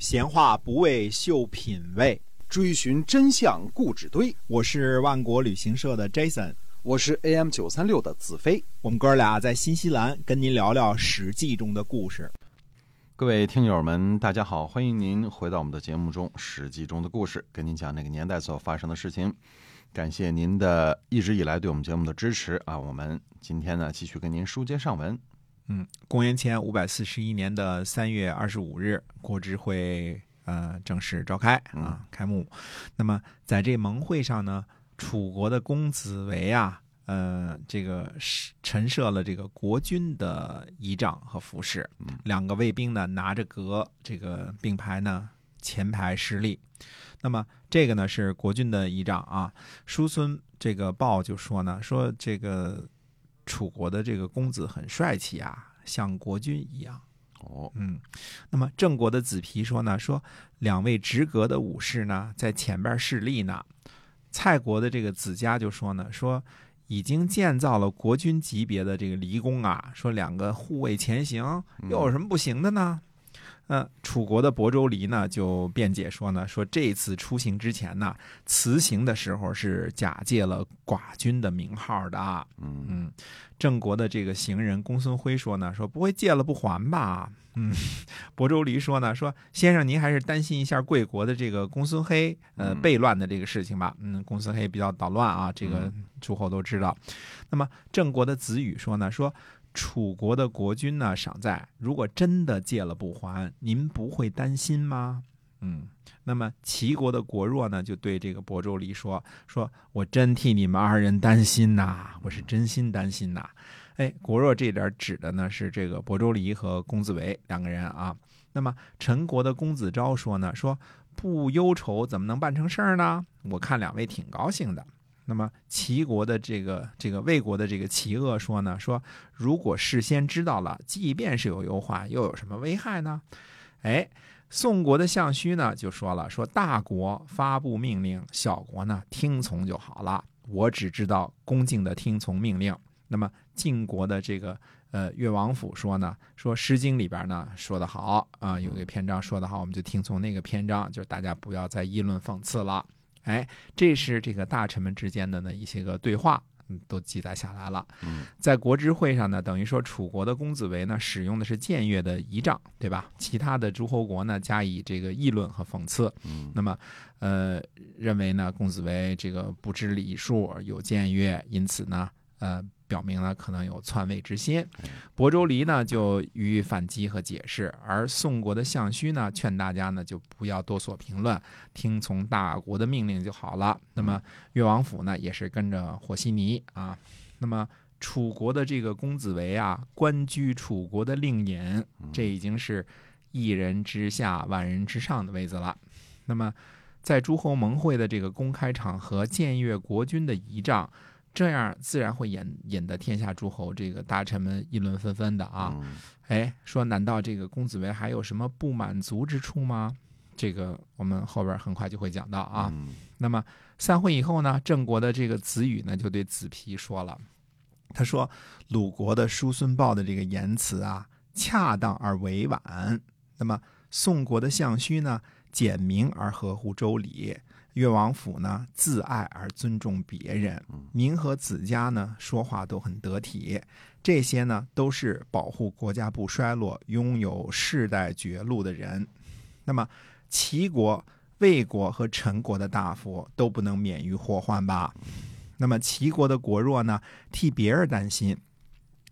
闲话不为秀品味，追寻真相固执堆。我是万国旅行社的 Jason，我是 AM 九三六的子飞。我们哥俩在新西兰跟您聊聊《史记》中的故事。各位听友们，大家好，欢迎您回到我们的节目中，《史记》中的故事，跟您讲那个年代所发生的事情。感谢您的一直以来对我们节目的支持啊！我们今天呢，继续跟您书接上文。嗯，公元前五百四十一年的三月二十五日，国知会呃正式召开啊，开幕。那么在这盟会上呢，楚国的公子围啊，呃，这个陈设了这个国君的仪仗和服饰。两个卫兵呢，拿着戈，这个并排呢，前排施立。那么这个呢是国君的仪仗啊。叔孙这个报就说呢，说这个。楚国的这个公子很帅气啊，像国君一样。哦，嗯，那么郑国的子皮说呢，说两位直阁的武士呢，在前边侍立呢。蔡国的这个子家就说呢，说已经建造了国君级别的这个离宫啊，说两个护卫前行，又有什么不行的呢？呃，楚国的亳州离呢就辩解说呢，说这次出行之前呢，辞行的时候是假借了寡君的名号的。嗯嗯，郑国的这个行人公孙辉说呢，说不会借了不还吧？嗯，亳州离说呢，说先生您还是担心一下贵国的这个公孙黑呃悖乱的这个事情吧。嗯，公孙黑比较捣乱啊，这个诸侯都知道。那么郑国的子羽说呢，说。楚国的国君呢，尚在。如果真的借了不还，您不会担心吗？嗯，那么齐国的国若呢，就对这个亳州离说：“说我真替你们二人担心呐，我是真心担心呐。”哎，国若这点指的呢是这个亳州离和公子围两个人啊。那么陈国的公子昭说呢：“说不忧愁怎么能办成事儿呢？我看两位挺高兴的。”那么齐国的这个这个魏国的这个齐恶说呢，说如果事先知道了，即便是有忧患，又有什么危害呢？哎，宋国的相须呢就说了，说大国发布命令，小国呢听从就好了。我只知道恭敬的听从命令。那么晋国的这个呃越王府说呢，说《诗经》里边呢说得好啊，有一个篇章说得好，我们就听从那个篇章，就是大家不要再议论讽刺了。哎，这是这个大臣们之间的呢一些个对话，嗯，都记载下来了。在国之会上呢，等于说楚国的公子围呢使用的是僭越的仪仗，对吧？其他的诸侯国呢加以这个议论和讽刺。那么，呃，认为呢公子围这个不知礼数，有僭越，因此呢，呃。表明了可能有篡位之心，亳州离呢就予以反击和解释，而宋国的相须呢劝大家呢就不要多所评论，听从大国的命令就好了。那么越王府呢也是跟着和稀泥啊。那么楚国的这个公子围啊，官居楚国的令尹，这已经是一人之下万人之上的位子了。那么在诸侯盟会的这个公开场合僭越国君的仪仗。这样自然会引引得天下诸侯这个大臣们议论纷纷的啊！哎，说难道这个公子围还有什么不满足之处吗？这个我们后边很快就会讲到啊。那么散会以后呢，郑国的这个子羽呢就对子皮说了，他说鲁国的叔孙豹的这个言辞啊，恰当而委婉；那么宋国的相须呢，简明而合乎周礼。越王府呢，自爱而尊重别人；您和子家呢，说话都很得体。这些呢，都是保护国家不衰落、拥有世代绝路的人。那么，齐国、魏国和陈国的大夫都不能免于祸患吧？那么，齐国的国弱呢，替别人担心；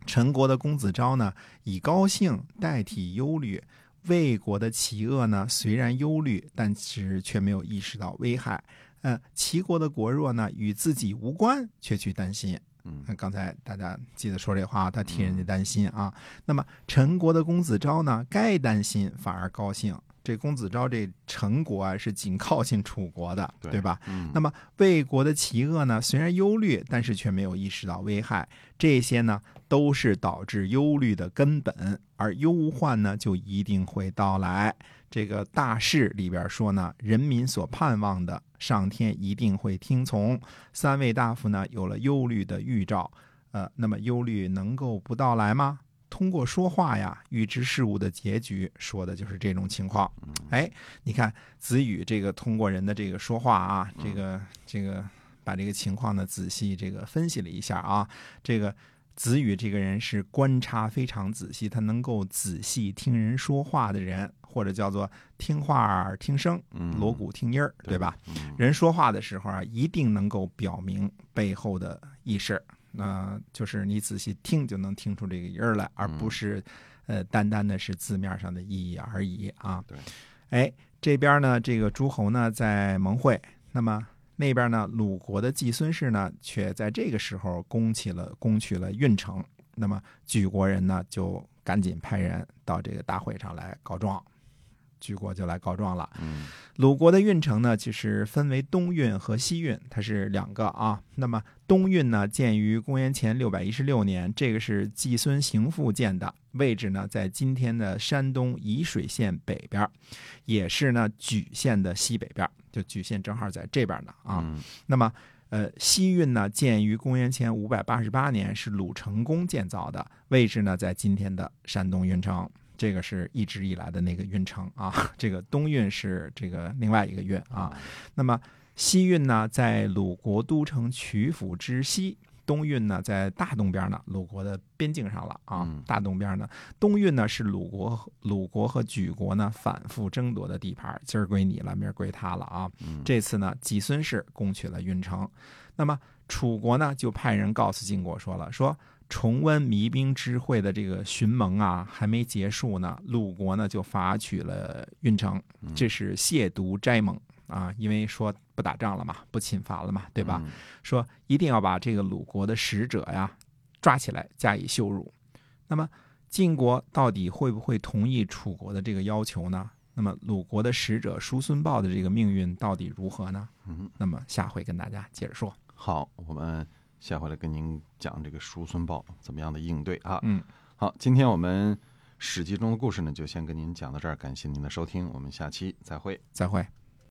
陈国的公子昭呢，以高兴代替忧虑。魏国的齐恶呢，虽然忧虑，但是却没有意识到危害。嗯，齐国的国弱呢，与自己无关，却去担心。嗯，刚才大家记得说这话，他替人家担心啊。那么陈国的公子昭呢，该担心反而高兴。这公子昭这陈国啊，是紧靠近楚国的，对吧？那么魏国的齐恶呢，虽然忧虑，但是却没有意识到危害。这些呢，都是导致忧虑的根本。而忧患呢，就一定会到来。这个大事里边说呢，人民所盼望的，上天一定会听从。三位大夫呢，有了忧虑的预兆，呃，那么忧虑能够不到来吗？通过说话呀预知事物的结局，说的就是这种情况。哎，你看子羽这个通过人的这个说话啊，这个这个把这个情况呢仔细这个分析了一下啊，这个。子羽这个人是观察非常仔细，他能够仔细听人说话的人，或者叫做听话儿听声，锣鼓听音儿，对吧？人说话的时候啊，一定能够表明背后的意思，那就是你仔细听就能听出这个音儿来，而不是呃单单的是字面上的意义而已啊。对，哎，这边呢，这个诸侯呢在盟会，那么。那边呢，鲁国的季孙氏呢，却在这个时候攻起了攻取了运城。那么举国人呢，就赶紧派人到这个大会上来告状。举国就来告状了。鲁国的运城呢，其实分为东运和西运，它是两个啊。那么东运呢，建于公元前六百一十六年，这个是季孙行父建的，位置呢在今天的山东沂水县北边，也是呢莒县的西北边，就莒县正好在这边呢啊。那么呃，西运呢建于公元前五百八十八年，是鲁成功建造的，位置呢在今天的山东运城。这个是一直以来的那个运城啊，这个东运是这个另外一个运啊。那么西运呢，在鲁国都城曲阜之西；东运呢，在大东边呢，鲁国的边境上了啊。大东边呢，东运呢是鲁国鲁国和莒国呢反复争夺的地盘，今儿归你了，明儿归他了啊。这次呢，季孙氏攻取了运城，那么楚国呢就派人告诉晋国说了说。重温弭兵之会的这个寻盟啊，还没结束呢，鲁国呢就伐取了运城，这是亵渎斋盟啊，因为说不打仗了嘛，不侵伐了嘛，对吧？说一定要把这个鲁国的使者呀抓起来加以羞辱。那么晋国到底会不会同意楚国的这个要求呢？那么鲁国的使者叔孙豹的这个命运到底如何呢？嗯，那么下回跟大家接着说。好，我们。下回来跟您讲这个叔孙豹怎么样的应对啊？嗯，好，今天我们史记中的故事呢，就先跟您讲到这儿，感谢您的收听，我们下期再会，再会。